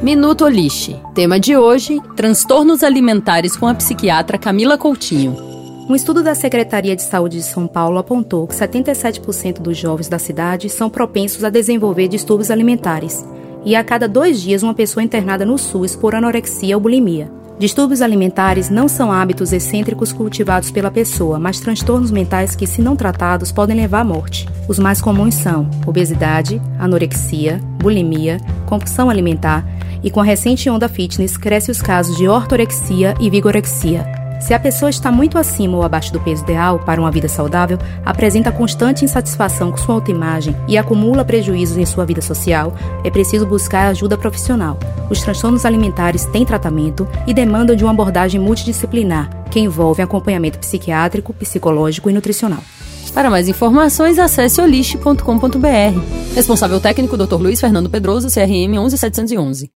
Minuto Olixe. Tema de hoje: transtornos alimentares com a psiquiatra Camila Coutinho. Um estudo da Secretaria de Saúde de São Paulo apontou que 77% dos jovens da cidade são propensos a desenvolver distúrbios alimentares, e a cada dois dias uma pessoa internada no SUS por anorexia ou bulimia. Distúrbios alimentares não são hábitos excêntricos cultivados pela pessoa, mas transtornos mentais que, se não tratados, podem levar à morte. Os mais comuns são obesidade, anorexia, bulimia, compulsão alimentar e, com a recente onda fitness, cresce os casos de ortorexia e vigorexia. Se a pessoa está muito acima ou abaixo do peso ideal para uma vida saudável, apresenta constante insatisfação com sua autoimagem e acumula prejuízos em sua vida social, é preciso buscar ajuda profissional. Os transtornos alimentares têm tratamento e demandam de uma abordagem multidisciplinar, que envolve acompanhamento psiquiátrico, psicológico e nutricional. Para mais informações, acesse oliste.com.br. Responsável técnico Dr. Luiz Fernando Pedroso, CRM 11711.